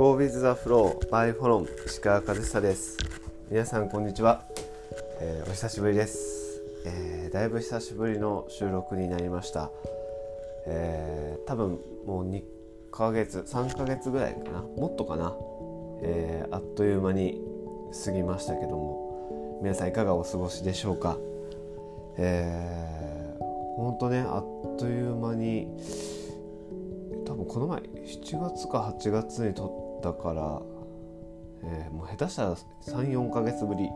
Go with the flow by フォロン石川和久です。皆さんこんにちは、えー、お久しぶりです、えー、だいぶ久しぶりの収録になりました、えー、多分もう2ヶ月3ヶ月ぐらいかな。もっとかな、えあっという間に過ぎましたけども。皆さんいかがお過ごしでしょうか。えー、ほんとねあっという間に多分この前7月か8月に撮ったから、えー、もう下手したら34ヶ月ぶり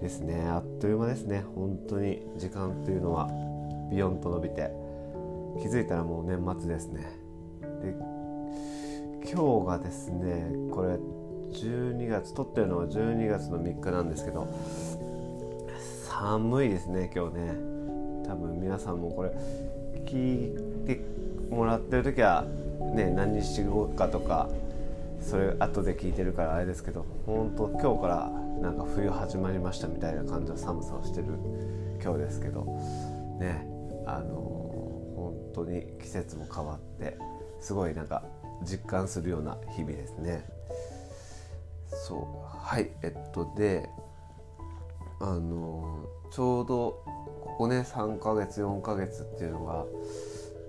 ですね。あっという間ですね。本当に時間というのは。ビヨンと伸びて。気づいたらもう年末ですね。で今日がですねこれ12月撮ってるのは12月の3日なんですけど寒いですね今日ね。多分皆さんもこれ聞いてもらってる時はね何日後かとかそれ後で聞いてるからあれですけど本当今日からなんか冬始まりましたみたいな感じの寒さをしてる今日ですけどねあの本当に季節も変わってすごいなんか実感するような日々ですね。そうはいえっとであのちょうどここね3ヶ月4ヶ月っていうのが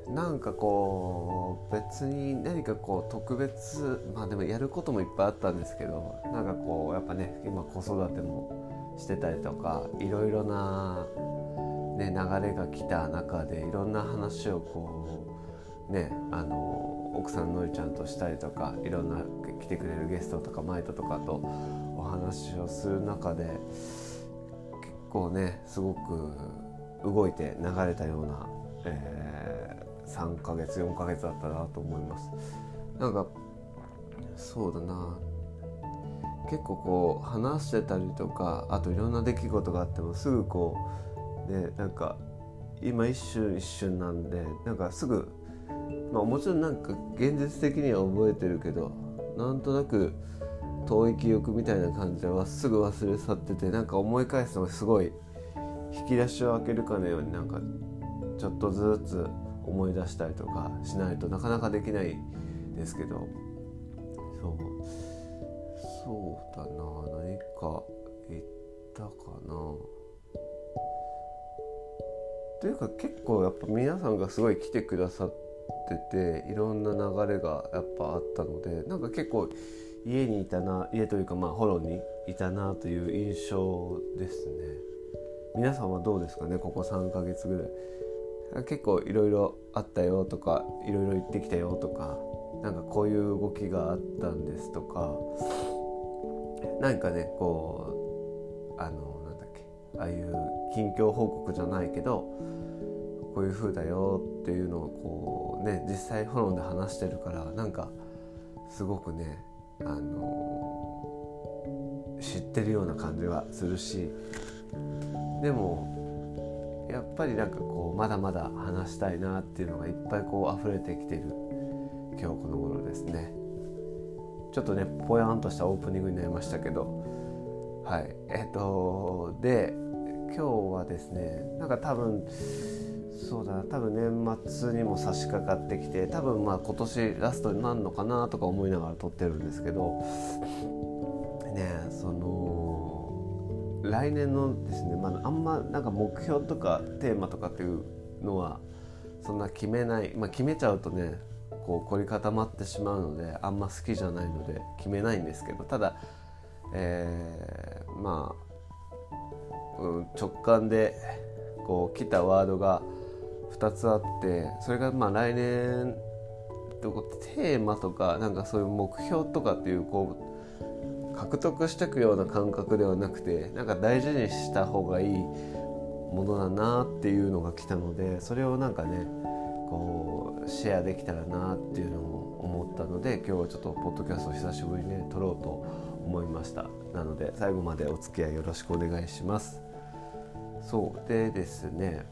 なんかこう別に何かこう特別まあでもやることもいっぱいあったんですけどなんかこうやっぱね今子育てもしてたりとかいろいろな、ね、流れが来た中でいろんな話をこうねあの奥さんのりちゃんとしたりとかいろんな来てくれるゲストとかマイトとかとお話をする中で結構ねすごく動いて流れたような、え3ヶ月4ヶ月だったなと思います。なんかそうだな。結構こう話してたりとかあといろんな出来事があってもすぐこうねなんか今一瞬一瞬なんでなんかすぐまあもちろんなんか現実的には覚えてるけどなんとなく遠い記憶みたいな感じではすぐ忘れ去っててなんか思い返すのがすごい引き出しを開けるかのようになんかちょっとずつ思い出したりとかしないとなかなかできないですけど。そう。そうだな。何か言ったかな。というか結構やっぱ皆さんがすごい来てくださってていろんな流れがやっぱあったのでなんか結構家にいたな家というかまあホロにいたなという印象ですね。皆さんはどうですかねここ3ヶ月ぐらい。結構いろいろあったよとかいろいろ行ってきたよとかなんかこういう動きがあったんですとか何かねこうあのなんだっけああいう近況報告じゃないけどこういう風だよっていうのをこうね実際フォローで話してるからなんかすごくねあの知ってるような感じはするしでもやっぱりなんかこうまだまだ話したいなっていうのがいっぱいこう溢れてきてる今日この頃ですね。ちょっとねぽやんとしたオープニングになりましたけど。はい。えっ、とで今日はですねなんか多分そうだな多分年末にも差し掛かってきて多分まあ今年ラストになるのかなとか思いながら撮ってるんですけど。ねその来年のですね、まあ、あんまなんか目標とかテーマとかっていうのはそんな決めない、まあ、決めちゃうとねこう凝り固まってしまうのであんま好きじゃないので決めないんですけどただ、えー、まあ、うん、直感でこう来たワードが2つあってそれがまあ来年テーマとかなんかそういう目標とかっていうこう獲得していくような感覚ではなくてなんか大事にした方がいいものだなっていうのが来たのでそれをなんかねこうシェアできたらなっていうのを思ったので今日はちょっとポッドキャストを久しぶりにね撮ろうと思いました。なので最後までお付き合いよろしくお願いします。そうでですね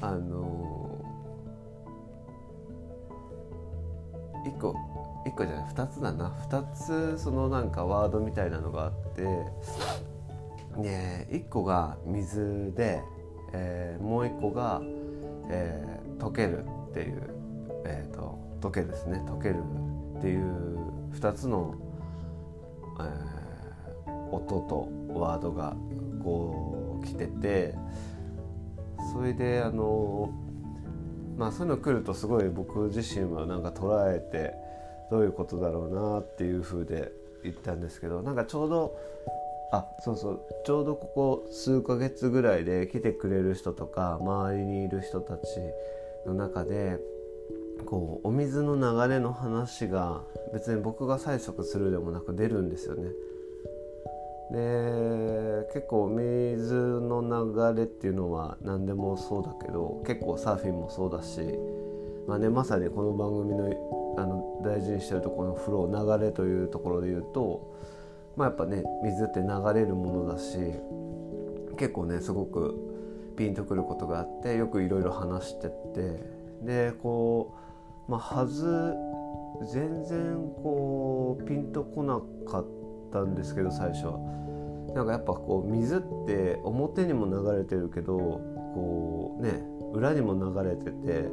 あの一個1個じゃない2つだな。2つそのなんかワードみたいなのがあってね1個が水で、えー、もう1個が、えー、溶けるっていう、えーと、溶けですね。溶けるっていう2つの、えー、音とワードがこう来ててそれであのまあそういうの来るとすごい僕自身はなんか捉えてどういうことだろうなっていう風で言ったんですけどなんかちょうどあそうそうちょうどここ数ヶ月ぐらいで来てくれる人とか周りにいる人たちの中でこうお水の流れの話が別に僕が催促するでもなく出るんですよね。で結構水の流れっていうのは何でもそうだけど結構サーフィンもそうだし、まあね、まさにこの番組のあの大事にしてるところのフロー流れというところで言うと、まあ、やっぱね水って流れるものだし結構ねすごくピンとくることがあってよくいろいろ話してってでこう、まあ、はず全然こうピンとこなかったんですけど最初は。なんかやっぱこう水って表にも流れてるけどこうね裏にも流れてて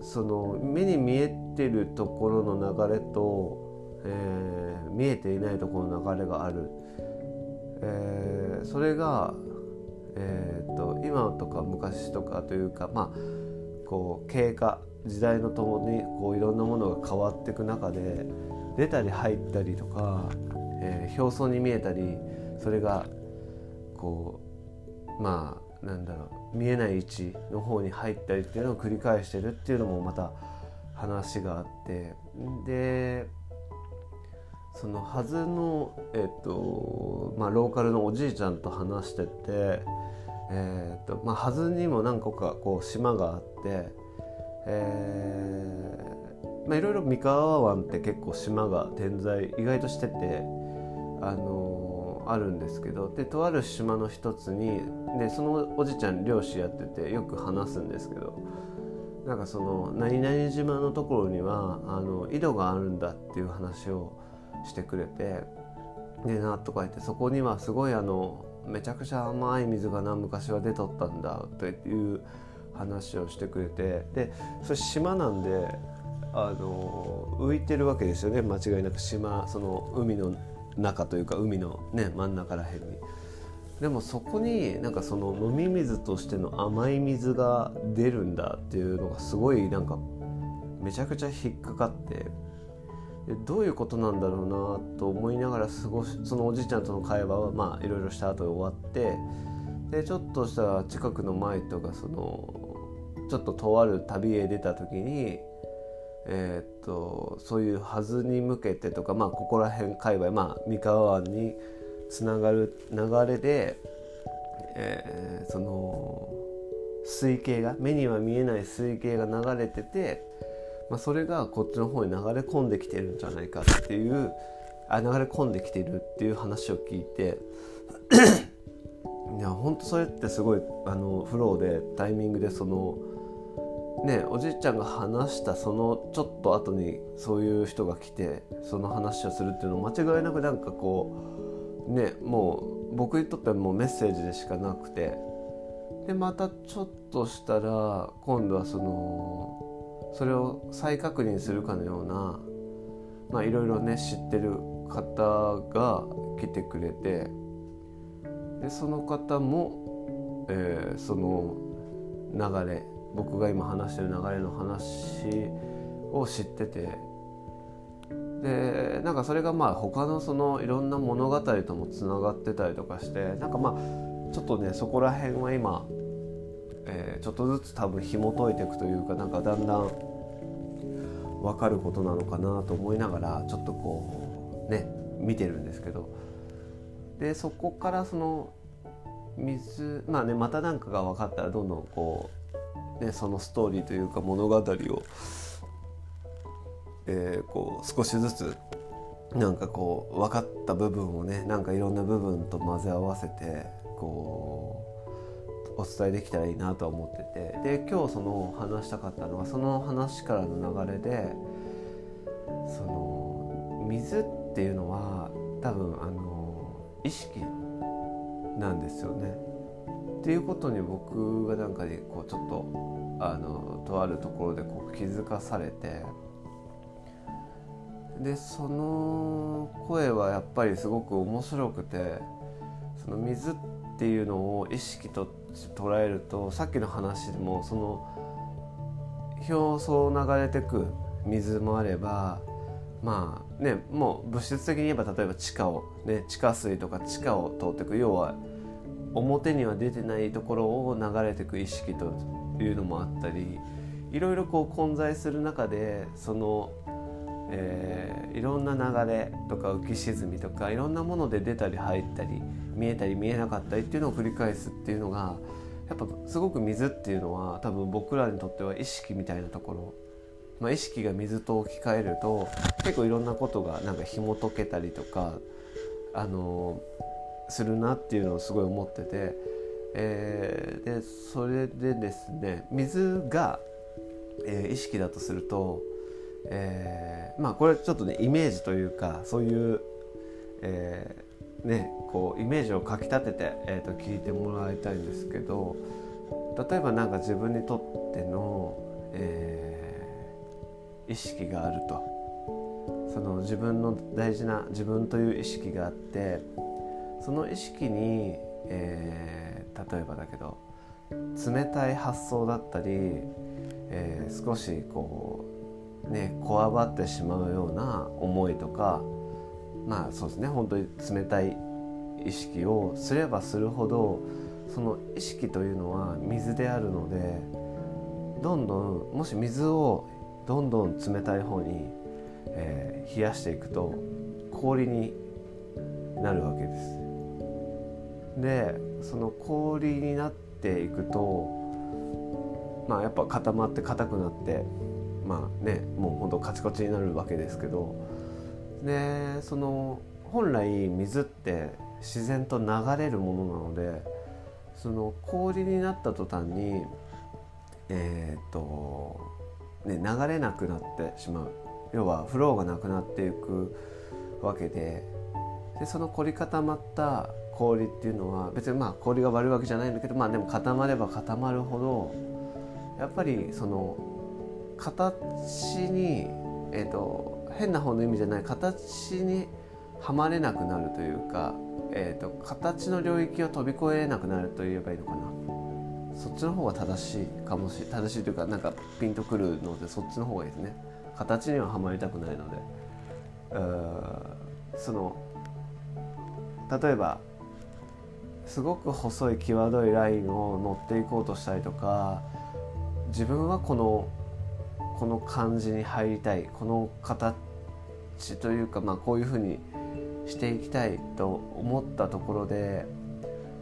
その目に見えてるところの流れと、えー、見えていないところの流れがある、えー、それが、えーと、今とか昔とかというかまあこう経過時代のともにこういろんなものが変わっていく中で出たり入ったりとかえー、表層に見えたりそれがこうまあなんだろう見えない位置の方に入ったりっていうのを繰り返してるっていうのもまた話があってでそのはずの、えっとまあ、ローカルのおじいちゃんと話してて、えっとまあ、はずにも何個かこう島があって、えーまあ、いろいろ三河湾って結構島が点在意外としててあのあるんですけどでとある島の一つにでそのおじちゃん漁師やっててよく話すんですけどなんかその何々島のところにはあの井戸があるんだっていう話をしてくれてでなとか言ってそこにはすごいあのめちゃくちゃ甘い水がな昔は出とったんだという話をしてくれてでそれ島なんであの浮いてるわけですよね間違いなく。島その海の中というか海のね真ん中らへんに。でもそこになんかその飲み水としての甘い水が出るんだっていうのがすごいなんかめちゃくちゃ引っかかって。どういうことなんだろうなと思いながら過ごしそのおじいちゃんとの会話はまあいろいろした後で終わって。でちょっとした近くの前とかそのちょっととある旅へ出た時にえー、っとそういうはずに向けてとか、まあ、ここら辺界隈、まあ、三河湾につながる流れで、えー、その水系が目には見えない水系が流れてて、まあ、それがこっちの方に流れ込んできてるんじゃないかっていうあ流れ込んできてるっていう話を聞いて いや本当それってすごいあのフローでタイミングでそのねおじいちゃんが話したそのちょっと後にそういう人が来てその話をするっていうの間違いなくなんかこうねもう僕にとってはもうメッセージでしかなくて。でまたちょっとしたら今度はそのそれを再確認するかのようなまあいろいろね知ってる方が来てくれてでその方も、えー、その流れ僕が今話してる流れの話を知っててでなんかそれがまあ他のそのいろんな物語ともつながってたりとかしてなんかまあちょっとねそこら辺は今、えー、ちょっとずつ多分紐解いていくというかなんかだんだん分かることなのかなと思いながらちょっとこうね見てるんですけど。でそこからその水まあねまた何かが分かったらどんどんこうね、そのストーリーというか物語を、えー、こう少しずつなんかこう分かった部分をねなんかいろんな部分と混ぜ合わせてこうお伝えできたらいいなと思っててで今日その話したかったのはその話からの流れでその水っていうのは多分あの意識なんですよね。っていうことに僕がなんかねこうちょっとあのとあるところでこう気づかされてでその声はやっぱりすごく面白くてその水っていうのを意識と捉えるとさっきの話でもその表層流れてく水もあればまあねもう物質的に言えば例えば地下を、ね、地下水とか地下を通ってく要は表には出てないところを流れていく意識というのもあったりいろいろこう混在する中でその、えー、いろんな流れとか浮き沈みとかいろんなもので出たり入ったり見えたり見えなかったりっていうのを繰り返すっていうのがやっぱすごく水っていうのは多分僕らにとっては意識みたいなところ。まあ、意識が水と置き換えると結構いろんなことがなんか紐解けたりとかあのするなっていうのをすごい思ってて、えー、でそれでですね水が、えー、意識だとすると、えー、まあこれちょっとねイメージというかそういう、えー、ねこうイメージをかきたてて、えー、と聞いてもらいたいんですけど例えば何か自分にとっての、えー意識があると。その自分の大事な自分という意識があってその意識に、えー、例えばだけど冷たい発想だったり、えー、少しこうねこわばってしまうような思いとかまあそうですね本当に冷たい意識をすればするほどその意識というのは水であるのでどんどんもし水をどんどん冷たい方に、えー、冷やしていくと氷になるわけです。でその氷になっていくとまあやっぱ固まって硬くなってまあねもうほんとカチコチになるわけですけどでその本来水って自然と流れるものなのでその氷になった途端にえっ、とね、流れなくなってしまう。要はフローがなくなっていくわけででその凝り固まった氷っていうのは別にまあ氷が悪いわけじゃないんだけどまあでも固まれば固まるほどやっぱりその形に、えーと、変な方の意味じゃない形にはまれなくなるというか、えーと形の領域を飛び越えなくなると言えばいいのかな。そっちの方が正しいかもしれ正しいというかなんかピンとくるのでそっちの方がいいですね形にははまりたくないのでその例えばすごく細い際どいラインを乗っていこうとしたりとか自分はこのこの感じに入りたいこの形というかまあこういうふうにしていきたいと思ったところで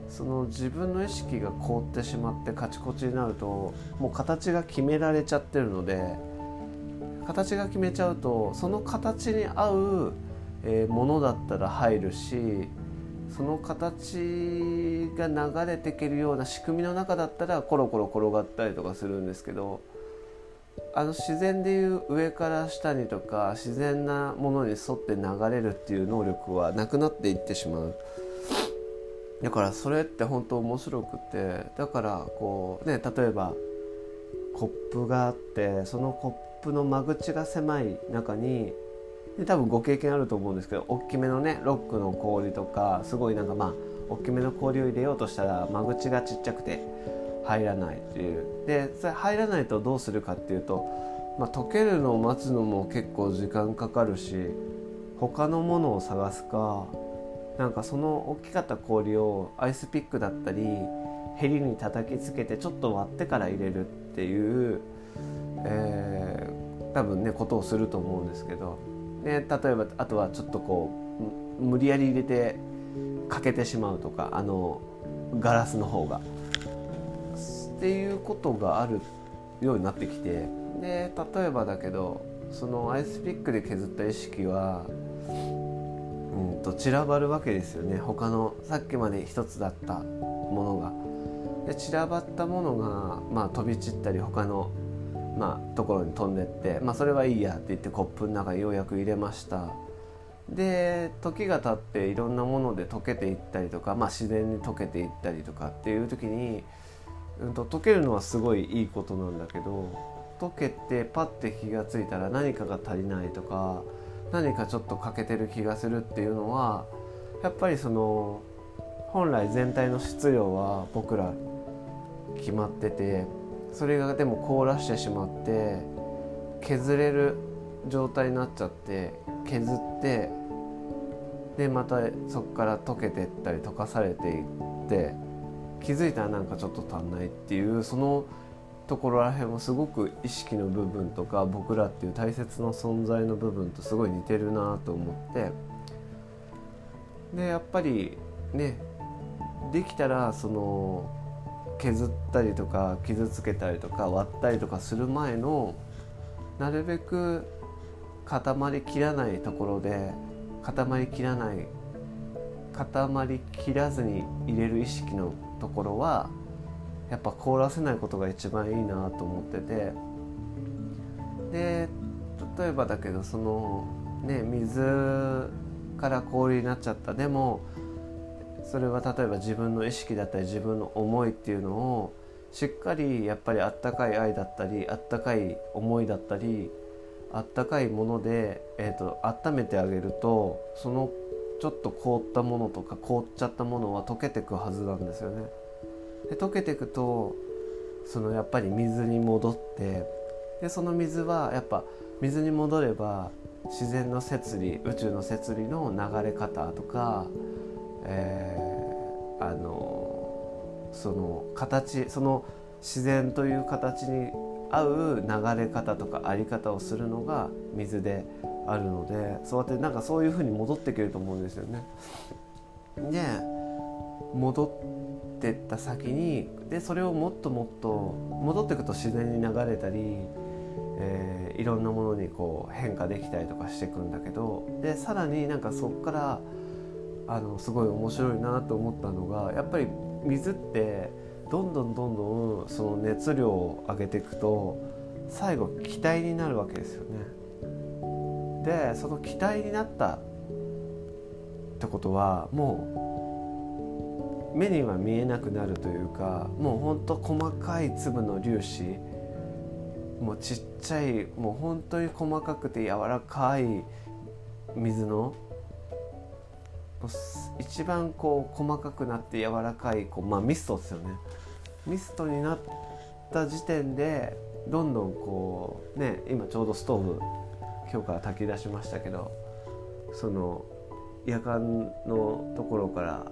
その自分の意識が凍ってしまってカチコチになるともう形が決められちゃってるので形が決めちゃうとその形に合う、えものだったら入るしその形が流れていけるような仕組みの中だったらコロコロ転がったりとかするんですけどあの自然でいう上から下にとか自然なものに沿って流れるっていう能力はなくなっていってしまう。だからそれって本当面白くてだからこうね例えばコップがあってそのコップの間口が狭い中にで多分ご経験あると思うんですけど大きめのねロックの氷とかすごいなんかまあ大きめの氷を入れようとしたら間口がちっちゃくて入らないっていう。でそれ入らないとどうするかっていうと、まあ、溶けるのを待つのも結構時間かかるし他のものを探すかなんかその大きかった氷をアイスピックだったりヘリに叩きつけてちょっと割ってから入れるっていう、えー、多分ねことをすると思うんですけど、で例えばあとはちょっとこう無理やり入れて欠けてしまうとかあのガラスの方が。っていうことがあるようになってきてで例えばだけどそのアイスピックで削った意識はうんと散らばるわけですよね他のさっきまで一つだったものが。で散らばったものが、まあ、飛び散ったり他の、まあ、ところに飛んでって、まあ、それはいいやって言ってコップの中にようやく入れました。で時が経っていろんなもので溶けていったりとか、まあ、自然に溶けていったりとかっていう時に、うん、と溶けるのはすごいいいことなんだけど溶けてパッて気が付いたら何かが足りないとか何かちょっと欠けてる気がするっていうのはやっぱりその本来全体の質量は僕ら決まっててそれがでも凍らしてしまって削れる状態になっちゃって削ってでまたそこから溶けてったり溶かされていって気づいたらなんかちょっと足んないっていうそのところらへんもすごく意識の部分とか僕らっていう大切な存在の部分とすごい似てるなと思ってでやっぱりねできたらその削ったりとか傷つけたりとか割ったりとかする前のなるべく固まりきらないところで固まりきらない固まりきらずに入れる意識のところはやっぱ凍らせないことが一番いいなと思ってて。で例えばだけどそのね水から氷になっちゃった。でもそれは例えば自分の意識だったり自分の思いっていうのをしっかりやっぱりあったかい愛だったりあったかい思いだったりあったかいもので、えーと、温めてあげるとそのちょっと凍ったものとか凍っちゃったものは溶けてくはずなんですよね。で溶けてくとそのやっぱり水に戻ってでその水はやっぱ水に戻れば自然の摂理宇宙の摂理の流れ方とか、えー、あのその形その自然という形に合う流れ方とかあり方をするのが水であるのでそうやってなんかそういうふうに戻ってくると思うんですよね。で戻ってった先にでそれをもっともっと戻っていくと自然に流れたり、えー、いろんなものにこう変化できたりとかしていくんだけどでさらになんかそこからあのすごい面白いなと思ったのがやっぱり水ってどんどんどんどんその熱量を上げていくと最後気体になるわけですよね。でその気体になったってことはもう目には見えなくなるというかもうほんと細かい粒の粒子もうちっちゃいもう本当に細かくて柔らかい水の一番こう細かくなって柔らかいこう、まあ、ミストですよね。ミストになった時点でどんどんこうね今ちょうどストーブ今日から炊き出しましたけどその夜間のところから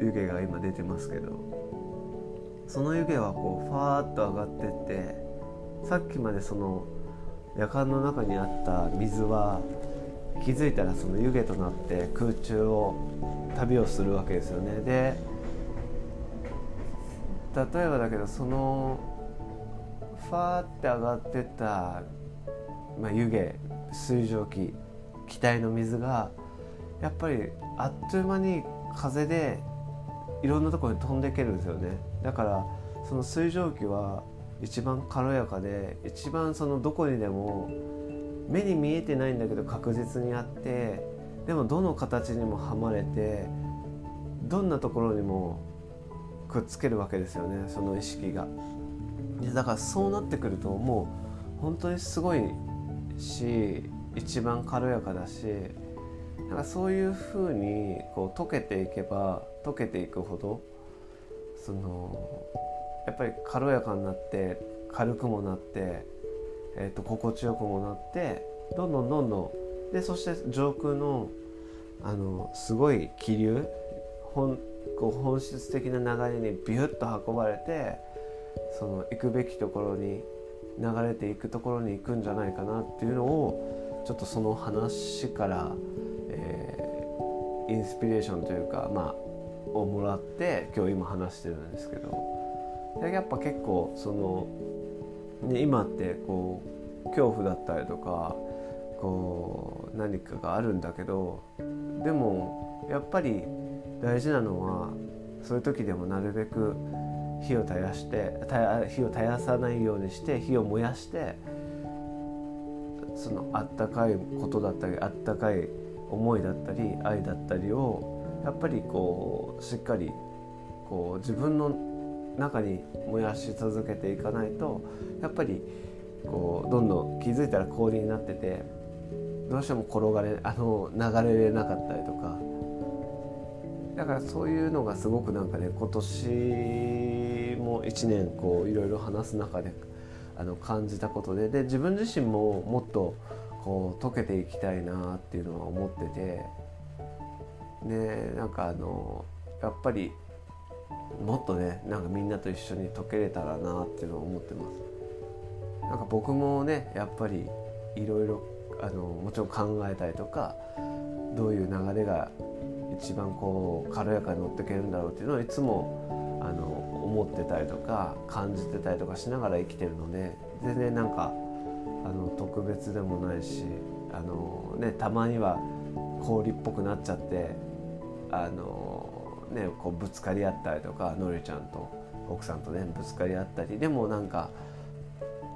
湯気が今出てますけどその湯気はこうファーッと上がってってさっきまでその夜間の中にあった水は気づいたらその湯気となって空中を旅をするわけですよね。で例えばだけどそのファーって上がってた、まあ、湯気水蒸気気体の水がやっぱりあっという間に風でいろんなところに飛んでいけるんですよね。だからその水蒸気は一番軽やかで一番そのどこにでも目に見えてないんだけど確実にあってでもどの形にもはまれてどんなところにもくっつけるわけですよねその意識が。だからそうなってくるともう本当にすごいし一番軽やかだしなんかそういうふうにこう溶けていけば溶けていくほどそのやっぱり軽やかになって軽くもなってえーと、心地よくもなってどんどんどんどんでそして上空のあのすごい気流本こう本質的な流れにビュッと運ばれてその行くべきところに流れていくところに行くんじゃないかなっていうのをちょっとその話から、えー、インスピレーションというかまあをもらって今日今話してるんですけど。やっぱ結構そのね、今ってこう恐怖だったりとかこう何かがあるんだけどでもやっぱり大事なのはそういう時でもなるべく火を絶やして火を絶やさないようにして火を燃やしてそのあったかいことだったりあったかい思いだったり愛だったりをやっぱりこうしっかりこう自分の中に燃やし続けていかないとやっぱりこうどんどん気づいたら氷になっててどうしても転がれ あの流れれなかったりとか。だからそういうのがすごくなんかね今年も1年こういろいろ話す中であの感じたことで。で自分自身ももっとこう解けていきたいなっていうのは思ってて。でなんかあのやっぱりもっとねなんかみんなと一緒に解けれたらなっていうのは思ってます。なんか僕もねやっぱりいろいろあのもちろん考えたりとかどういう流れが一番こう軽やかに乗っていけるんだろうっていうのをいつもあの思ってたりとか感じてたりとかしながら生きてるので全然なんかあの特別でもないしあの、ね、たまには氷っぽくなっちゃってあの、ね、こうぶつかり合ったりとかのりちゃんと奥さんとねぶつかり合ったりでもなんか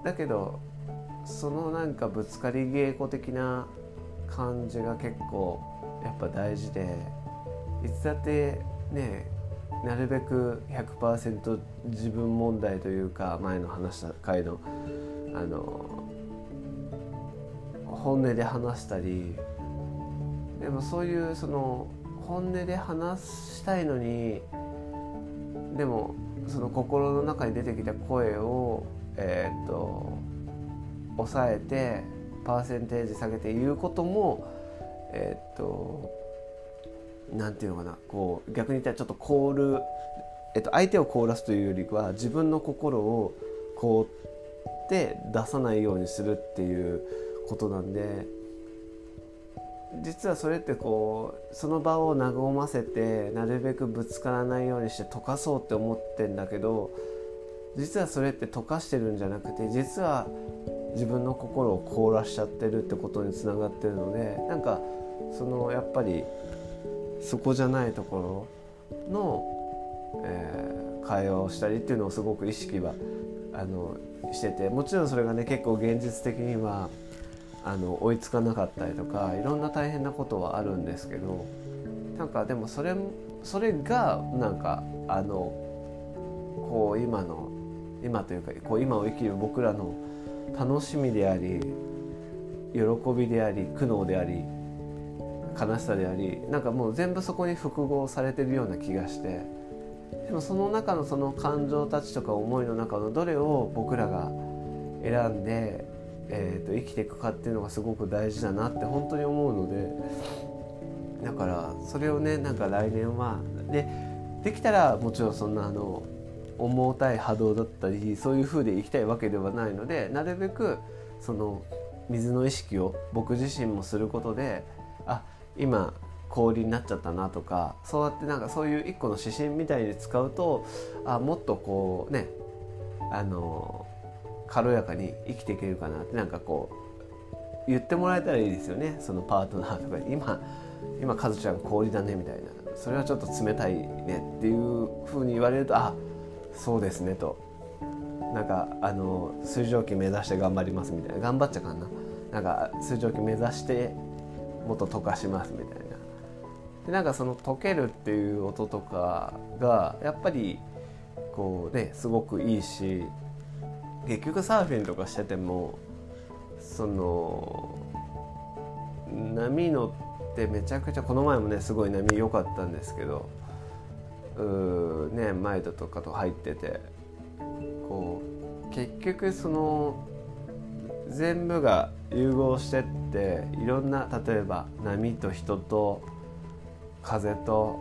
だけどそのなんかぶつかり稽古的な感じが結構やっぱ大事でいつだってねなるべく100%自分問題というか前の話した回のあの本音で話したりでもそういうその本音で話したいのにでもその心の中に出てきた声をえー、っと抑えてパーセンテージ下げて言うこともえー、っとなんていうのかなこう逆に言ったらちょっと凍る、えっと、相手を凍らすというよりは自分の心を凍って出さないようにするっていうことなんで実はそれってこうその場を和ませてなるべくぶつからないようにして溶かそうって思ってんだけど実はそれって溶かしてるんじゃなくて実は自分の心を凍らしちゃってるってことにつながってるのでなんかそのやっぱりそこじゃないところの、えー、会話をしたりっていうのをすごく意識はあのしててもちろんそれがね結構現実的にはあの追いつかなかったりとかいろんな大変なことはあるんですけどなんかでもそれそれがなんかあのこう今の今というかこう今を生きる僕らの楽しみであり喜びであり苦悩であり悲しさでありなんかもう全部そこに複合されてるような気がしてでもその中のその感情たちとか思いの中のどれを僕らが選んで、えー、と生きていくかっていうのがすごく大事だなって本当に思うのでだからそれをねなんか来年はでできたらもちろんそんなあの重たい波動だったりそういう風で生きたいわけではないのでなるべくその水の意識を僕自身もすることであ今氷になっちゃったなとかそうやってなんかそういう一個の指針みたいに使うとあもっとこうねあの軽やかに生きていけるかなってなんかこう言ってもらえたらいいですよねそのパートナーとか今今カズちゃん氷だねみたいな。それはちょっと冷たいねっていうふうに言われるとあそうですねと。なんかあの水蒸気目指して頑張りますみたいな。頑張っちゃかんな。なんか水蒸気目指してもっと溶かしますみたいな。でなんかその溶けるっていう音とかがやっぱりこうねすごくいいし結局サーフィンとかしててもその波乗ってめちゃくちゃこの前もねすごい波良かったんですけどうねマイドとかと入っててこう結局その全部が融合してっていろんな例えば波と人と風と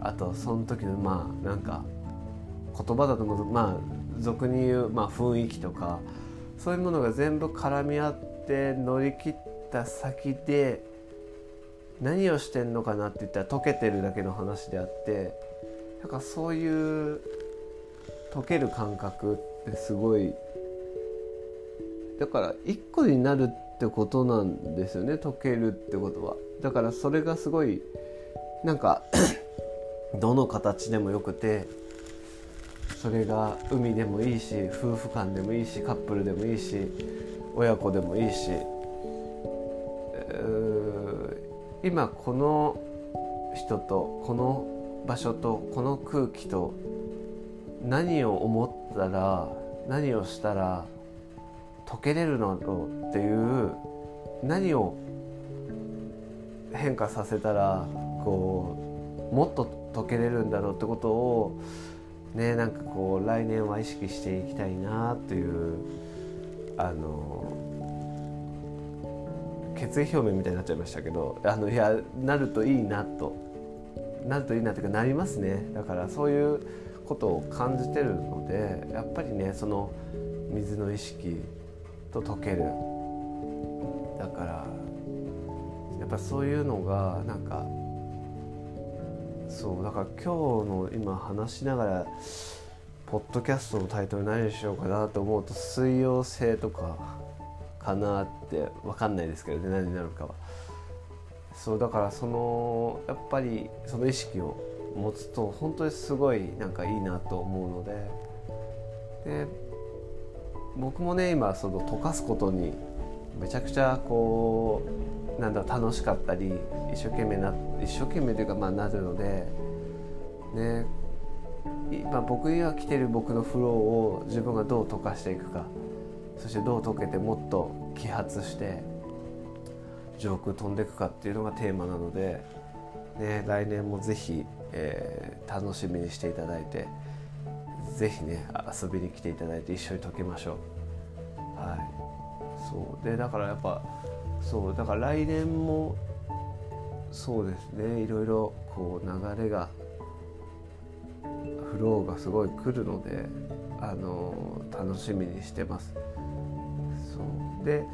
あとその時のまあなんか言葉だとまあ俗に言う、まあ、雰囲気とかそういうものが全部絡み合って乗り切った先で何をしてんのかなって言ったら溶けてるだけの話であってなんかそういう溶ける感覚ってすごいだから一個になるってことなんですよね溶けるってことは。だからそれがすごいなんか どの形でもよくてそれが海でもいいし夫婦間でもいいしカップルでもいいし親子でもいいし。今この人とこの場所とこの空気と何を思ったら何をしたら解けれるのだろうっていう何を変化させたらこうもっと解けれるんだろうってことをねなんかこう来年は意識していきたいなというあの決意表明みたいになっちゃいましたけどあのいやなるといいなと。なるといいなというかなりますね。だからそういうことを感じてるのでやっぱりねその水の意識と溶ける。だからやっぱそういうのがなんかそうだから今日の今話しながらポッドキャストのタイトル何にしようか。なと思うと水溶性とかかなって分かんないですけどね何になるかは。そうだからそのやっぱりその意識を持つと本当にすごいなんかいいなと思うので。で僕もね今その溶かすことにめちゃくちゃこうなんだ楽しかったり一生懸命な一生懸命というかまあなるのでね今僕には来てる僕のフローを自分がどう溶かしていくかそしてどう溶けてもっと揮発して上空飛んでいくかっていうのがテーマなので、ね、来年もぜひ、えー、楽しみにしていただいてぜひね遊びに来ていただいて一緒に溶けましょう。はい。そう。でだからやっぱそう。だから来年もそうですね。いろいろこう流れがフローがすごい来るのであの楽しみにしてます。そう。で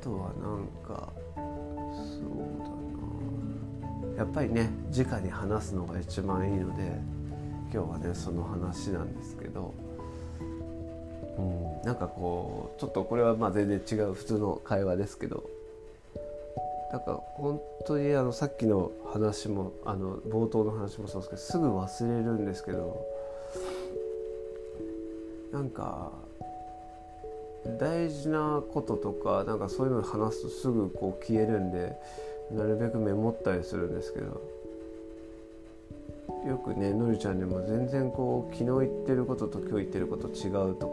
あとはなんかそうだな。やっぱりね直に話すのが一番いいので今日はねその話なんですけど、うん、なんかこうちょっとこれはまあ全然違う普通の会話ですけどなんか本当にあのさっきの話もあの冒頭の話もそうですけどすぐ忘れるんですけどなんか大事なこととかなんかそういうの話すとすぐこう消えるんでなるべくメモったりするんですけどよくねのりちゃんにも全然こう昨日言ってることと今日言ってること違うと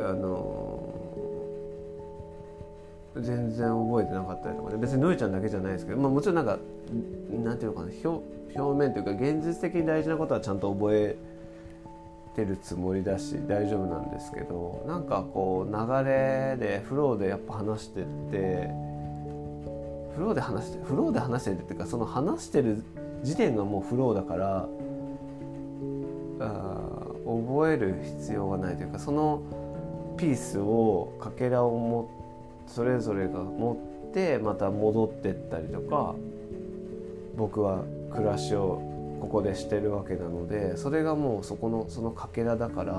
かあの全然覚えてなかったりとかね。別にのりちゃんだけじゃないですけど、まあ、もちろんなんかなんていうのかな表表面というか現実的に大事なことはちゃんと覚えてるつもりだし大丈夫なんですけどなんかこう流れでフローでやっぱ話してってフローで話してフローで話してるっていうかその話してる時点がもうフローだからあ覚える必要がないというかそのピースをかけらを持ってそれぞれが持ってまた戻ってったりとか僕は暮らしをここでしてるわけなのでそれがもうそこのそのかけらだから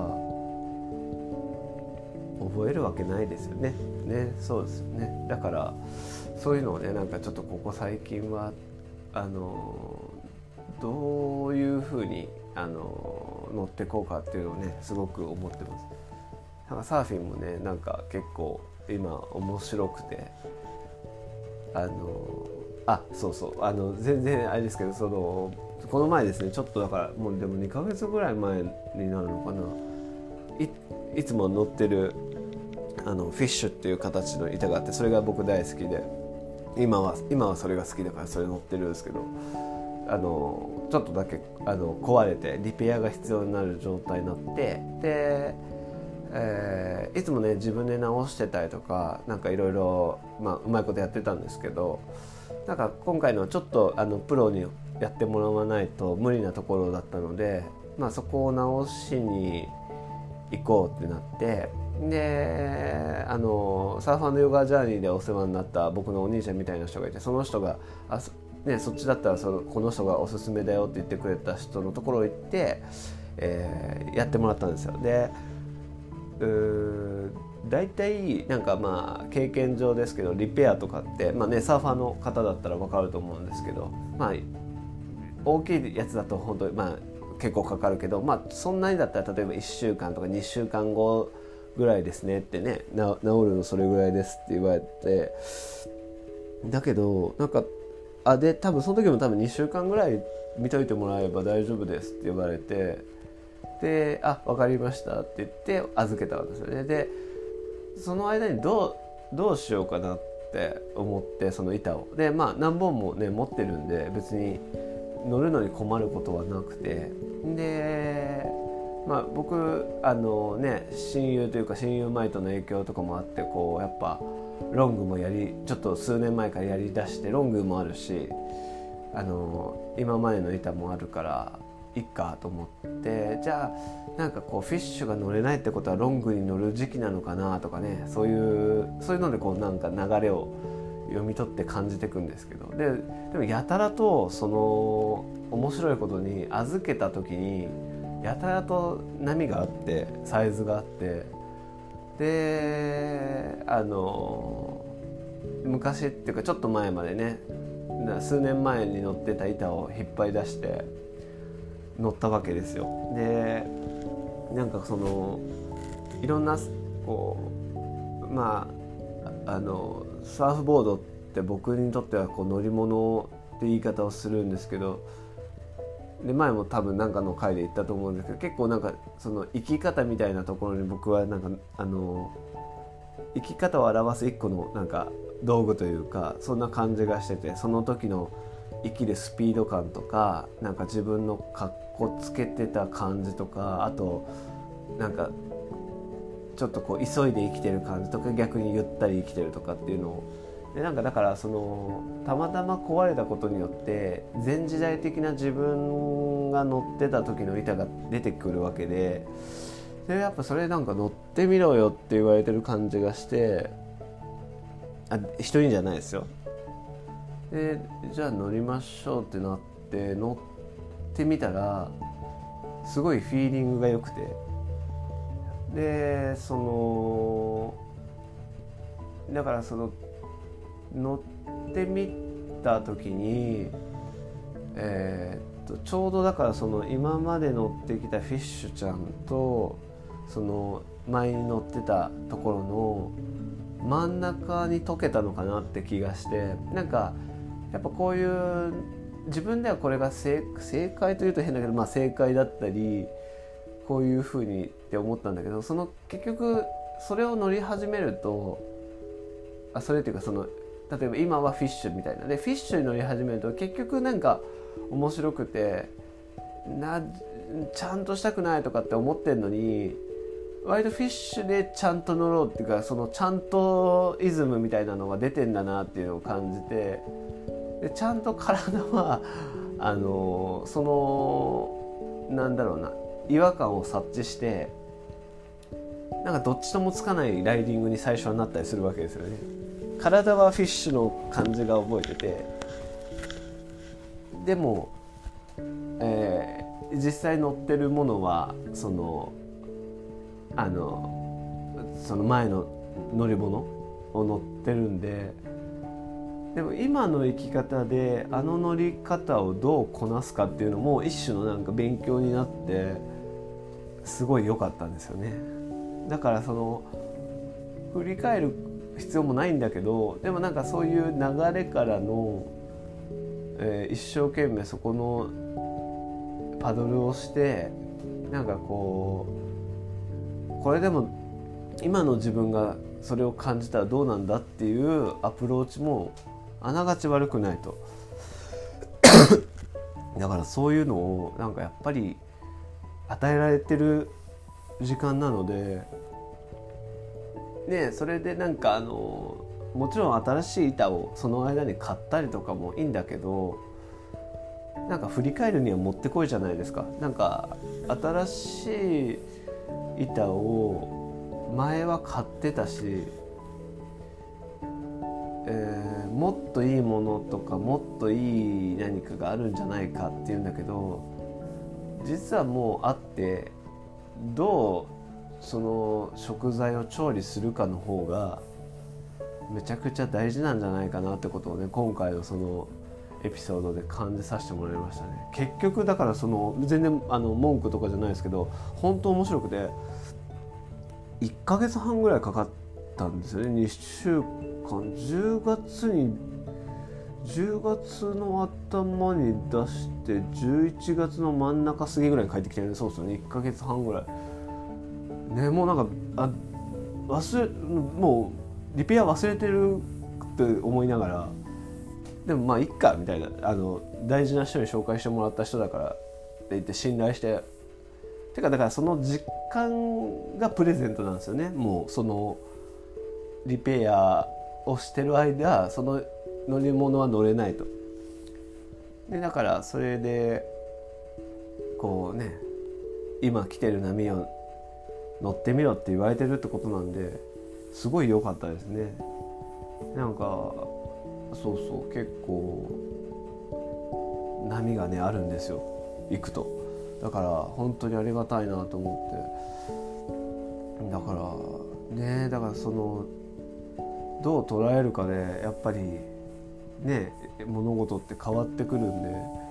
覚えるわけないですよね。ねそうですよねだからそういうのをねなんかちょっとここ最近はあのどういうふうにあの乗ってこうかっていうのをねすごく思ってます。なんかサーフィンもねなんか結構今面白くて。あのあそうそう。あの全然あれですけどそのこの前ですねちょっとだからもうでも2ヶ月ぐらい前になるのかな。いいつも乗ってるあのフィッシュっていう形の板があってそれが僕大好きで。今は今はそれが好きだからそれ乗ってるんですけど。あのちょっとだけあの壊れてリペアが必要になる状態になって。で、えー、いつもね自分で直してたりとかなんかいろいろうまいことやってたんですけどなんか今回のちょっとあのプロにやってもらわないと無理なところだったので、まあ、そこを直しに行こうってなってであのサーファーのヨガジャーニーでお世話になった僕のお兄ちゃんみたいな人がいてその人があそね、そっちだったらそのこの人がおすすめだよって言ってくれた人のところ行って、えー、やってもらったんですよ。で大体なんかまあ経験上ですけどリペアとかって、まあね、サーファーの方だったら分かると思うんですけど、まあ、大きいやつだと本当にまあ結構かかるけど、まあ、そんなにだったら例えば1週間とか2週間後ぐらいですねってね治るのそれぐらいですって言われてだけどなんかあで多分その時も多分2週間ぐらい見といてもらえば大丈夫ですって言われてで「あ分かりました」って言って預けたんですよね。でその間にどうどうしようかなって思ってその板を。でまあ何本もね持ってるんで別に乗るのに困ることはなくて。でまあ僕あのね親友というか親友マイトの影響とかもあってこうやっぱロングもやりちょっと数年前からやりだしてロングもあるしあの今までの板もあるからいっかと思ってじゃあなんかこうフィッシュが乗れないってことはロングに乗る時期なのかなとかねそういうそういうのでこうなんか流れを読み取って感じていくんですけどででもやたらとその面白いことに預けた時にやたらと波があってサイズがあってであの昔っていうかちょっと前までね数年前に乗ってた板を引っ張り出して乗ったわけですよ。でなんかそのいろんなこうまああのサーフボードって僕にとってはこう乗り物って言い方をするんですけどで前も多分何かの回で言ったと思うんですけど結構なんかその生き方みたいなところに僕はなんかあの生き方を表す一個のなんか道具というかそんな感じがしててその時の生きるスピード感とかなんか自分のかっこつけてた感じとかあとなんかちょっとこう急いで生きてる感じとか逆にゆったり生きてるとかっていうのを。でなんかだからそのたまたま壊れたことによって前時代的な自分が乗ってた時の板が出てくるわけででやっぱそれなんか乗ってみろよって言われてる感じがしてあ人じゃないですよ。でじゃあ乗りましょうってなって乗ってみたらすごいフィーリングが良くて。でそのだからその乗ってみた時にえー、ちょうどだからその今まで乗ってきたフィッシュちゃんとその前に乗ってたところの真ん中に溶けたのかなって気がしてなんかやっぱこういう自分ではこれが正解というと変だけど、まあ、正解だったりこういうふうにって思ったんだけどその結局それを乗り始めるとあそれっていうかその例えば今はフィッシュみたいな。でフィッシュに乗り始めると結局なんか面白くてなちゃんとしたくないとかって思ってんのに割とフィッシュでちゃんと乗ろうっていうかそのちゃんとイズムみたいなのが出てんだなっていうのを感じてでちゃんと体は あのそのなんだろうな違和感を察知してなんかどっちともつかないライディングに最初はなったりするわけですよね。体はフィッシュの感じが覚えててでも、えー、実際乗ってるものはそのあのその前の乗り物を乗ってるんででも今の生き方であの乗り方をどうこなすかっていうのも一種のなんか勉強になってすごい良かったんですよね。だからその振り返る必要もないんだけどでもなんかそういう流れからの、えー、一生懸命そこのパドルをしてなんかこうこれでも今の自分がそれを感じたらどうなんだっていうアプローチもあながち悪くないと。だからそういうのをなんかやっぱり与えられてる時間なのでねそれでなんかあのもちろん新しい板をその間に買ったりとかもいいんだけどなんか振り返るにはもってこいじゃないですか。なんか新しい板を前は買ってたし、えー、もっといいものとかもっといい何かがあるんじゃないかっていうんだけど実はもうあってどうその食材を調理するかの方がめちゃくちゃ大事なんじゃないかなってことをね今回のそのエピソードで感じさせてもらいましたね。結局だからその全然あの文句とかじゃないですけど本当面白くて1ヶ月半ぐらいかかったんですよね。2週間10月に10月の頭に出して11月の真ん中過ぎぐらいに帰ってきてるね。そうですね。1か月半ぐらい。ねもうなんかあ忘れもうリペア忘れてるって思いながらでもまあいっかみたいな。あの大事な人に紹介してもらった人だからって言って信頼して。てかだからその実感がプレゼントなんですよね。もうそのリペアをしてる間その乗り物は乗れないと。でだからそれでこうね今来てる波を乗ってみろって言われてるってことなんですごい良かったですね。なんかそうそう結構波がねあるんですよ行くとだから本当にありがたいなと思ってだからねだからそのどう捉えるかでやっぱりね物事って変わってくるんで。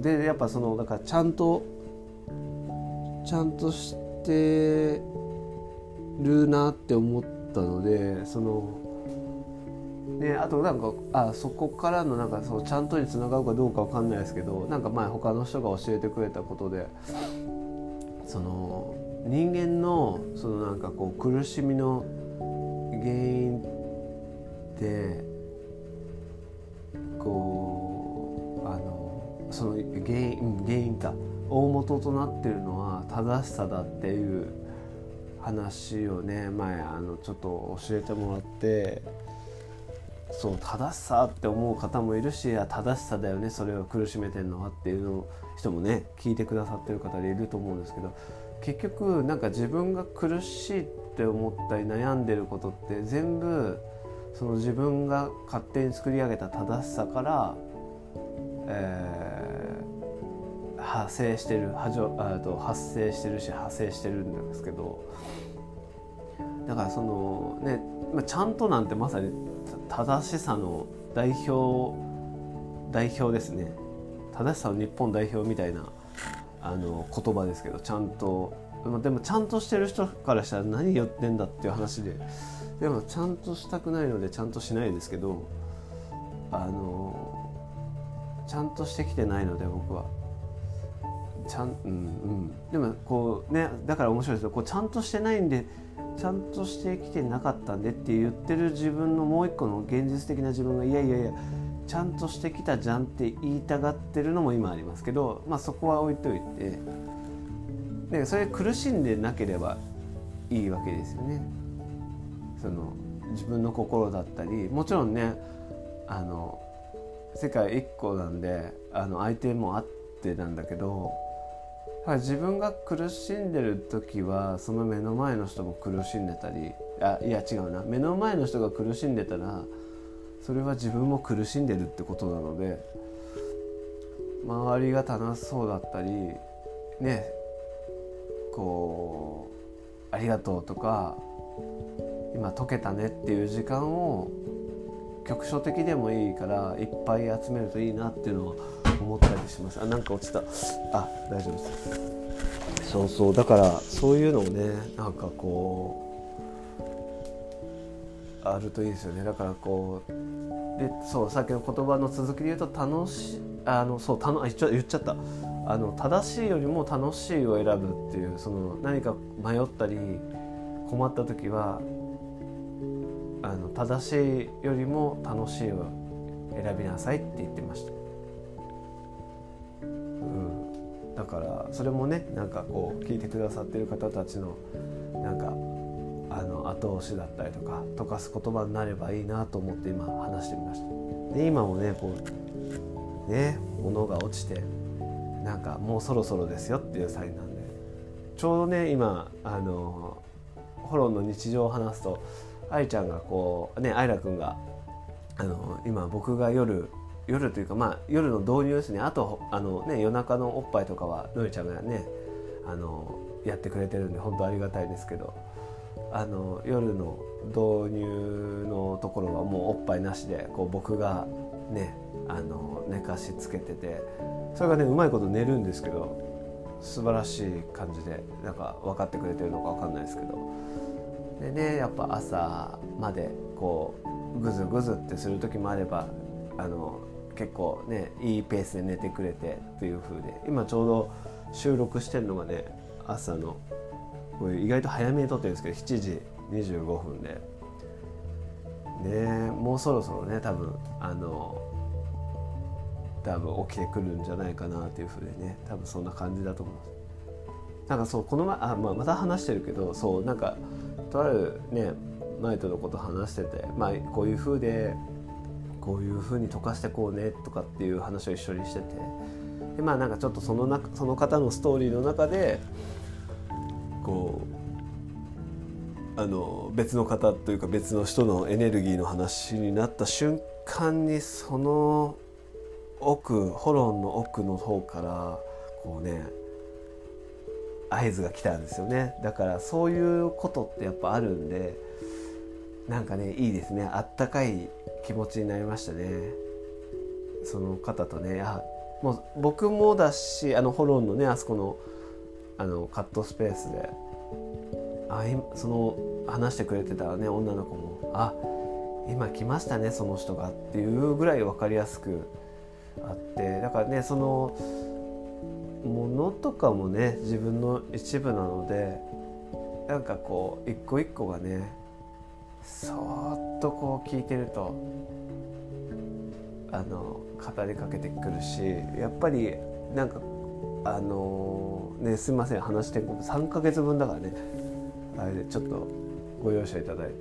でやっぱそのだからちゃんとちゃんとしてるなって思ったのでそのね、あとなんかあそこからのなんかそうちゃんとにつながるかどうかわかんないですけどなんか前他の人が教えてくれたことでその人間のそのなんかこう苦しみの原因ってこうあのその原因原因か大元となってるのは正しさだっていう話をね前あのちょっと教えてもらってそう正しさって思う方もいるしや正しさだよねそれを苦しめてるのはっていうのを人もね聞いてくださってる方でいると思うんですけど結局なんか自分が苦しいっって思ったり悩んでることって全部その自分が勝手に作り上げた正しさから、えー、派生してる発生してるし派生してるんですけどだからそのね、まあ、ちゃんとなんてまさに正しさの代表代表ですね。正しさの日本代表みたいなあの言葉ですけどちゃんとでもちゃんとしてる人からしたら何言ってんだっていう話ででもちゃんとしたくないのでちゃんとしないですけどあのちゃんとしてきてないので僕は。ちゃんうんうん。でもこうねだから面白いですよ。こうちゃんとしてないんでちゃんとしてきてなかったんでって言ってる自分のもう一個の現実的な自分がいやいやいやちゃんとしてきたじゃんって言いたがってるのも今ありますけど、まあ、そこは置いといてでそれ苦しんでなければいいわけですよね。その自分の心だったりもちろんねあの世界一個なんであの相手もあってなんだけど自分が苦しんでる時はその目の前の人も苦しんでたりあいや違うな目の前の人が苦しんでたらそれは自分も苦しんでるってことなので周りが楽しそうだったりねこう「ありがとう」とか「今解けたね」っていう時間を局所的でもいいからいっぱい集めるといいなっていうのは思ったりします。あなんか落ちた。あ大丈夫です。そうそう。だからそういうのをねなんかこうあるといいですよね。だからこうでそうさっきの言葉の続きで言うと楽しあのそうたのあ言っちゃった。あの正しいよりも楽しいを選ぶっていうその何か迷ったり困った時はあの正しいよりも楽しいを選びなさいって言ってました。うんだからそれもねなんかこう聞いてくださってる方たちのなんかあの後押しだったりとか溶かす言葉になればいいなと思って今話してみましたで今もねこうね物が落ちてなんかもうそろそろですよっていうサインなんで。ちょうどね今あのホロンの日常を話すと愛ちゃんがこうね愛楽くんがあの今僕が夜夜というかまあ夜の導入ですね。あとあのね夜中のおっぱいとかはのりちゃんがねあのやってくれてるんで本当ありがたいですけど。あの夜の導入のところはもうおっぱいなしでこう僕がねあの寝かしつけててそれがねうまいこと寝るんですけど素晴らしい感じでなんか分かってくれてるのか分かんないですけど。でねやっぱ朝までこうグズグズってする時もあればあの結構ねいいペースで寝てくれてっていう風で今ちょうど収録してるのがね朝のこれ意外と早めに撮ってるんですけど7時25分で。ねもうそろそろね多分あの多分起きてくるんじゃないかなっていうふうでね多分そんな感じだと思います。なんかそうこの前あ、まあ、また話してるけどそうなんかとあるねマイトのこと話しててまあこういうふうでこういうふうに溶かしてこうねとかっていう話を一緒にしててでまあなんかちょっとその中その方のストーリーの中でこうあの別の方というか別の人のエネルギーの話になった瞬間にその奥ホロンの奥の方からこうね合図が来たんですよね。だからそういうことってやっぱあるんでなんかねいいですね。あったかい気持ちになりましたね。その方とねあもう僕もだしあのホロンのねあそこのあのカットスペースであその話してくれてたね女の子も。あ今来ましたねその人がっていうぐらい分かりやすくあって。だからねそのものとかもね自分の一部なのでなんかこう一個一個がねそーっとこう聞いてるとあの語りかけてくるしやっぱりなんかあのねすいません話して3ヶ月分だからね。あれでちょっとご容赦いただいて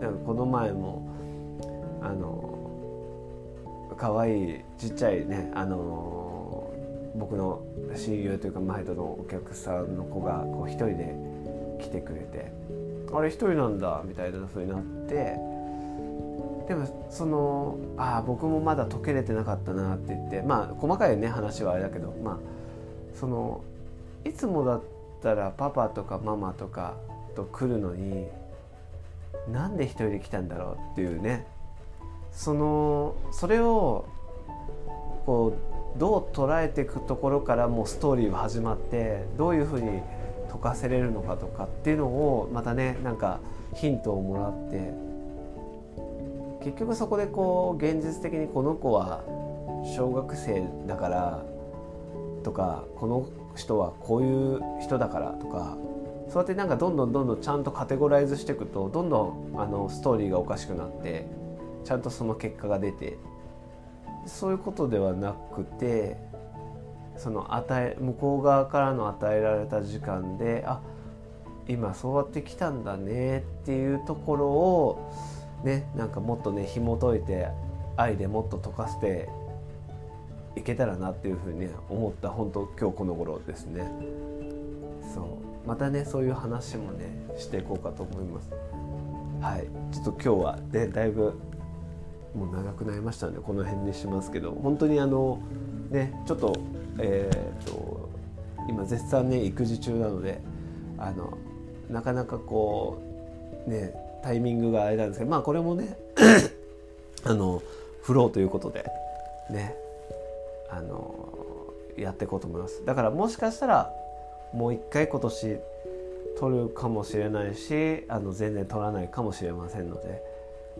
なんかこの前もあの可愛いちっちゃいねあの僕の親友というか前とのお客さんの子がこう一人で来てくれてあれ一人なんだみたいな風になってでもそのああ僕もまだ解けれてなかったなって言ってまあ細かいね話はあれだけどまあそのいつもだったらパパとかママとかと来るのになんで一人で来たんだろうっていうね。そのそれをこうどう捉えていくところからもうストーリーは始まってどういうふうに解かせれるのかとかっていうのをまたねなんかヒントをもらって結局そこでこう現実的にこの子は小学生だからとかこの人はこういう人だからとかそうやってなんかどんどんどんどんちゃんとカテゴライズしていくとどんどんあのストーリーがおかしくなってちゃんとその結果が出てそういうことではなくてその与え向こう側からの与えられた時間であ今そうやってきたんだねっていうところをねなんかもっとね紐解いて愛でもっと溶かしていけたらなっていうふうに、思った本当今日この頃ですね。そう。またねそういう話もねしていこうかと思います。はい。ちょっと今日はねだいぶもう長くなりましたのでこの辺にしますけど。本当にあのねちょっとえー、っと今絶賛ね育児中なのであのなかなかこうねタイミングがあれなんですけどまあこれもね あのフローということでねあのやっていこうと思います。だからもしかしたらもう一回今年取るかもしれないしあの全然取らないかもしれませんので。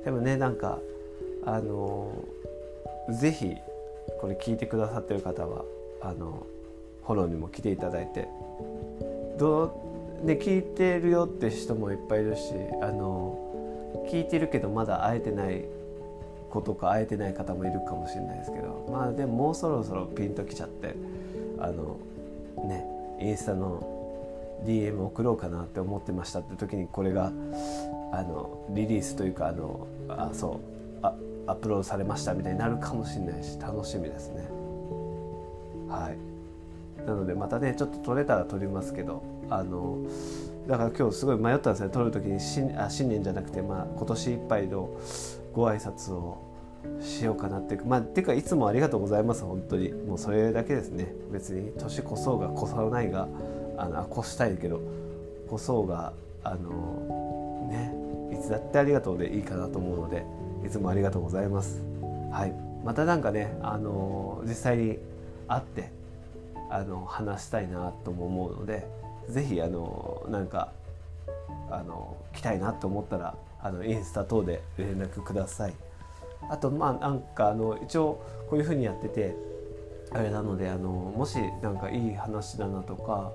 でもねなんかあのぜひこれ聞いてくださってる方はあのフォローにも来ていただいて。どう、ね、聞いてるよって人もいっぱいいるしあの聞いてるけどまだ会えてない子とか会えてない方もいるかもしれないですけどまあでももうそろそろピンときちゃってあのね。インスタの DM 送ろうかなって思ってましたって時にこれがあのリリースというかあのあそうあアップロードされましたみたいになるかもしれないし楽しみですね。はい。なのでまたねちょっと撮れたら撮りますけどあのだから今日すごい迷ったんですね。撮る時に新あ新年じゃなくて、まあ、今年いっぱいのご挨拶をしようかなっていうまあていうかいつもありがとうございます本当に。もうそれだけですね。別に年越そうが越さないがあの越したいけど越そうがあのねいつだってありがとうでいいかなと思うのでいつもありがとうございます。はい。またなんかねあの実際に会ってあの話したいなとも思うので是非あのなんかあの来たいなと思ったらあのインスタ等で連絡ください。あとまあなんかあの一応こういうふうにやっててあれなのであのもしなんかいい話だなとか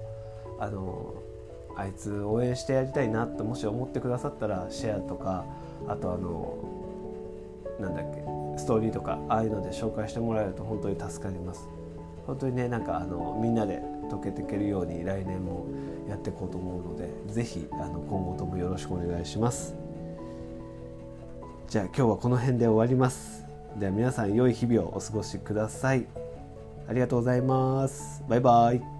あのあいつ応援してやりたいなともし思ってくださったらシェアとかあとあのなんだっけストーリーとかああいうので紹介してもらえると本当に助かります。本当にねなんかあのみんなで溶けていけるように来年もやっていこうと思うので是非今後ともよろしくお願いします。じゃあ今日はこの辺で終わります。では皆さん良い日々をお過ごしください。ありがとうございます。バイバイ。